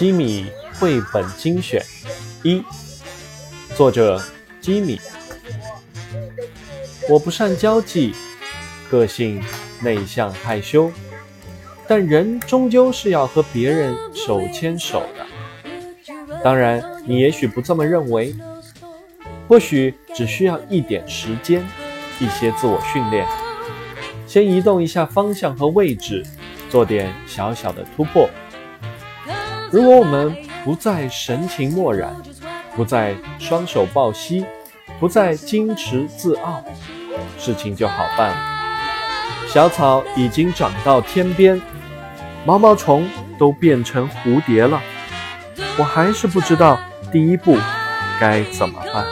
基米绘本精选一，作者基米。我不善交际，个性内向害羞，但人终究是要和别人手牵手的。当然，你也许不这么认为，或许只需要一点时间，一些自我训练，先移动一下方向和位置，做点小小的突破。如果我们不再神情漠然，不再双手抱膝，不再矜持自傲，事情就好办了。小草已经长到天边，毛毛虫都变成蝴蝶了，我还是不知道第一步该怎么办。